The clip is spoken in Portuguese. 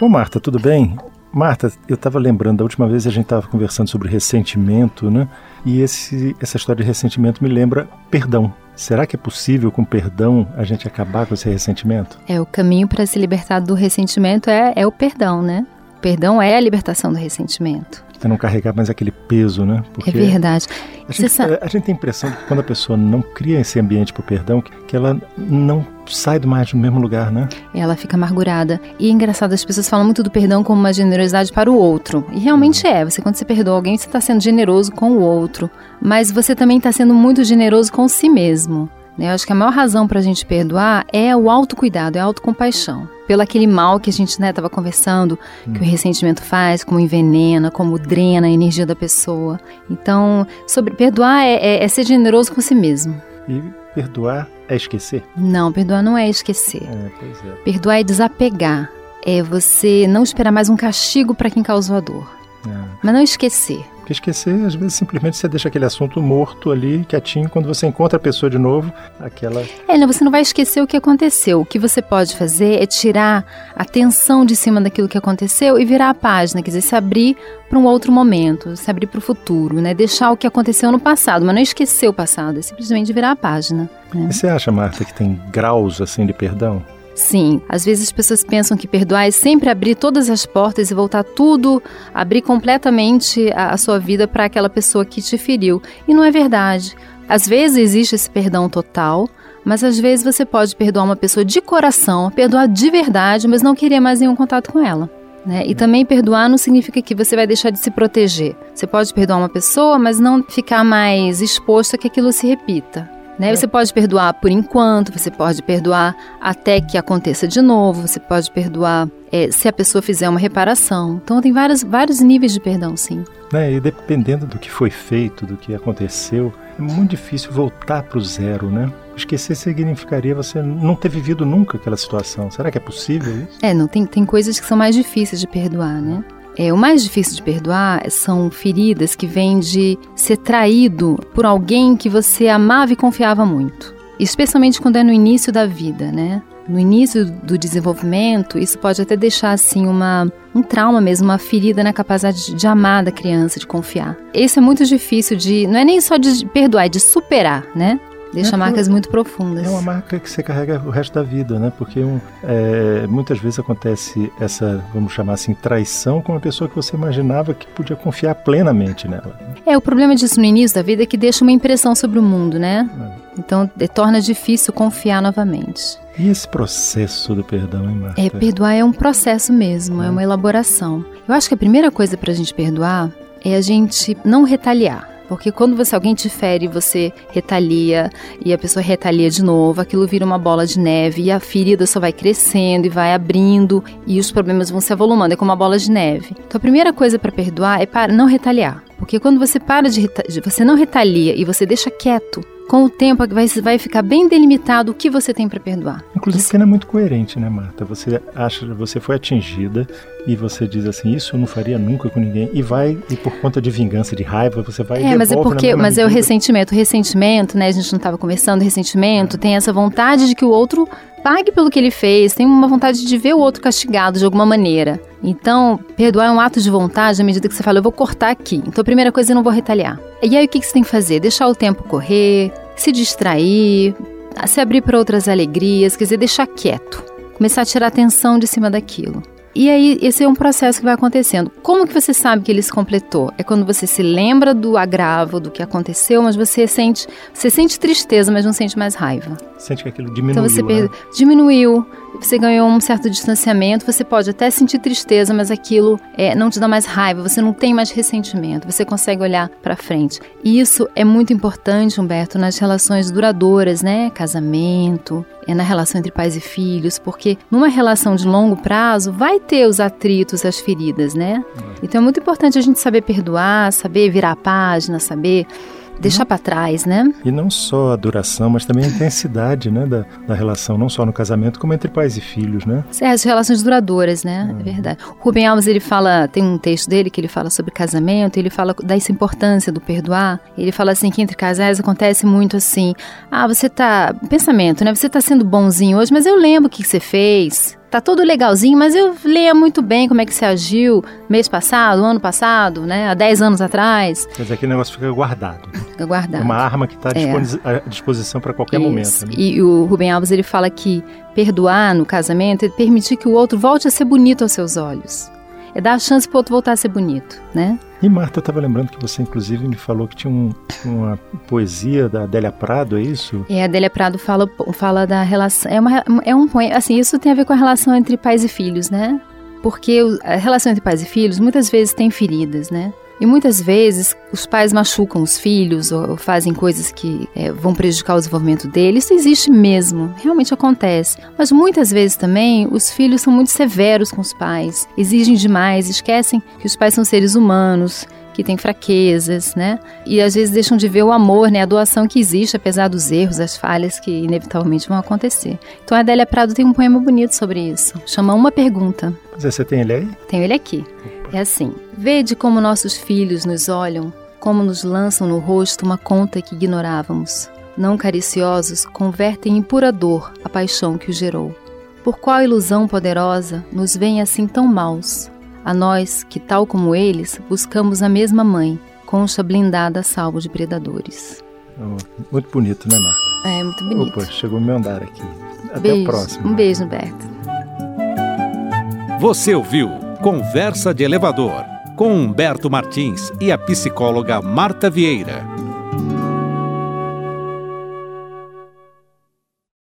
Bom, Marta, tudo bem? Marta, eu estava lembrando da última vez a gente estava conversando sobre ressentimento, né? E esse, essa história de ressentimento me lembra perdão. Será que é possível, com perdão, a gente acabar com esse ressentimento? É, o caminho para se libertar do ressentimento é, é o perdão, né? Perdão é a libertação do ressentimento. Você não carregar mais aquele peso, né? Porque é verdade. A gente, sabe... a gente, tem a impressão que quando a pessoa não cria esse ambiente para o perdão, que, ela não sai do mais do mesmo lugar, né? Ela fica amargurada. E é engraçado, as pessoas falam muito do perdão como uma generosidade para o outro. E realmente uhum. é. Você, quando você perdoa alguém, você está sendo generoso com o outro. Mas você também está sendo muito generoso com si mesmo. Né? Eu acho que a maior razão para a gente perdoar é o autocuidado, é a autocompaixão. Pelo aquele mal que a gente estava né, conversando, hum. que o ressentimento faz, como envenena, como drena a energia da pessoa. Então, sobre perdoar é, é, é ser generoso com si mesmo. E perdoar é esquecer? Não, perdoar não é esquecer. É, pois é. Perdoar é desapegar. É você não esperar mais um castigo para quem causou a dor. É. Mas não esquecer. Porque esquecer, às vezes, simplesmente você deixa aquele assunto morto ali, quietinho, quando você encontra a pessoa de novo, aquela. É, não, você não vai esquecer o que aconteceu. O que você pode fazer é tirar a tensão de cima daquilo que aconteceu e virar a página, quer dizer, se abrir para um outro momento, se abrir para o futuro, né? Deixar o que aconteceu no passado, mas não esquecer o passado, é simplesmente virar a página. Né? E você acha, Marta, que tem graus assim de perdão? Sim, às vezes as pessoas pensam que perdoar é sempre abrir todas as portas e voltar tudo, abrir completamente a, a sua vida para aquela pessoa que te feriu. E não é verdade. Às vezes existe esse perdão total, mas às vezes você pode perdoar uma pessoa de coração, perdoar de verdade, mas não querer mais nenhum contato com ela. Né? E também perdoar não significa que você vai deixar de se proteger. Você pode perdoar uma pessoa, mas não ficar mais exposto a que aquilo se repita. Né? Você pode perdoar por enquanto, você pode perdoar até que aconteça de novo, você pode perdoar é, se a pessoa fizer uma reparação. Então tem vários, vários níveis de perdão, sim. É, e dependendo do que foi feito, do que aconteceu, é muito difícil voltar para o zero, né? Esquecer significaria você não ter vivido nunca aquela situação. Será que é possível isso? É, não tem, tem coisas que são mais difíceis de perdoar, né? É, o mais difícil de perdoar são feridas que vêm de ser traído por alguém que você amava e confiava muito. Especialmente quando é no início da vida, né? No início do desenvolvimento, isso pode até deixar assim uma, um trauma mesmo, uma ferida na capacidade de, amar da criança, de confiar. Esse é muito difícil de, não é nem só de perdoar, é de superar, né? Deixa é marcas muito profundas. É uma marca que você carrega o resto da vida, né? Porque um, é, muitas vezes acontece essa, vamos chamar assim, traição com uma pessoa que você imaginava que podia confiar plenamente nela. É, o problema disso no início da vida é que deixa uma impressão sobre o mundo, né? É. Então, torna difícil confiar novamente. E esse processo do perdão, hein, Marta? É, perdoar é um processo mesmo, é, é uma elaboração. Eu acho que a primeira coisa para a gente perdoar é a gente não retaliar. Porque quando você alguém te fere, você retalia e a pessoa retalia de novo, aquilo vira uma bola de neve e a ferida só vai crescendo e vai abrindo e os problemas vão se avolumando, é como uma bola de neve. Então a primeira coisa para perdoar é para não retaliar. Porque quando você para de você não retalia e você deixa quieto, com o tempo vai, vai ficar bem delimitado o que você tem para perdoar. Inclusive, você não é muito coerente, né, Marta? Você acha, você foi atingida e você diz assim, isso eu não faria nunca com ninguém e vai e por conta de vingança, de raiva, você vai. É, mas é porque, mas medida. é o ressentimento, o ressentimento, né? A gente não estava conversando, ressentimento tem essa vontade de que o outro pague pelo que ele fez, tem uma vontade de ver o outro castigado de alguma maneira. Então, perdoar é um ato de vontade à medida que você fala, eu vou cortar aqui. Então, a primeira coisa, eu não vou retaliar. E aí, o que você tem que fazer? Deixar o tempo correr, se distrair, se abrir para outras alegrias, quer dizer, deixar quieto. Começar a tirar atenção de cima daquilo. E aí, esse é um processo que vai acontecendo. Como que você sabe que ele se completou? É quando você se lembra do agravo, do que aconteceu, mas você sente, você sente tristeza, mas não sente mais raiva. Sente que aquilo diminuiu. Então você né? diminuiu, você ganhou um certo distanciamento, você pode até sentir tristeza, mas aquilo é, não te dá mais raiva, você não tem mais ressentimento, você consegue olhar para frente. E isso é muito importante, Humberto, nas relações duradouras, né? Casamento, é na relação entre pais e filhos, porque numa relação de longo prazo vai ter os atritos, as feridas, né? É. Então é muito importante a gente saber perdoar, saber virar a página, saber deixar para trás, né? E não só a duração, mas também a intensidade, né, da, da relação, não só no casamento, como entre pais e filhos, né? É, as relações duradouras, né? Uhum. É verdade. O Rubem Alves, ele fala, tem um texto dele que ele fala sobre casamento, ele fala dessa importância do perdoar. Ele fala assim que entre casais acontece muito assim, ah, você tá, pensamento, né? Você tá sendo bonzinho hoje, mas eu lembro o que você fez. Tá tudo legalzinho, mas eu leia muito bem como é que você agiu mês passado, ano passado, né? Há 10 anos atrás. Quer dizer, aquele negócio fica guardado. Fica guardado. É uma arma que está é. à disposição para qualquer Isso. momento. Né? E o Rubem Alves ele fala que perdoar no casamento é permitir que o outro volte a ser bonito aos seus olhos. É dar a chance para o outro voltar a ser bonito, né? E Marta, eu estava lembrando que você, inclusive, me falou que tinha um, uma poesia da Adélia Prado, é isso? É, a Adélia Prado fala, fala da relação. É, uma, é um poema. Assim, isso tem a ver com a relação entre pais e filhos, né? Porque a relação entre pais e filhos muitas vezes tem feridas, né? E muitas vezes os pais machucam os filhos ou fazem coisas que é, vão prejudicar o desenvolvimento deles. Isso existe mesmo, realmente acontece. Mas muitas vezes também os filhos são muito severos com os pais, exigem demais, esquecem que os pais são seres humanos, que têm fraquezas, né? E às vezes deixam de ver o amor, né? A doação que existe, apesar dos erros, das falhas que inevitavelmente vão acontecer. Então a Adélia Prado tem um poema bonito sobre isso. Chama Uma Pergunta. Mas você tem ele aí? Tenho ele aqui. É assim: Vede como nossos filhos nos olham, como nos lançam no rosto uma conta que ignorávamos. Não cariciosos, convertem em pura dor a paixão que o gerou. Por qual ilusão poderosa nos vem assim tão maus? A nós, que tal como eles, buscamos a mesma mãe, concha blindada a salvo de predadores. Oh, muito bonito, né, Marta? É, muito bonito. Opa, chegou o meu andar aqui. Até beijo. o próximo. Um beijo, Humberto. Você ouviu Conversa de Elevador com Humberto Martins e a psicóloga Marta Vieira.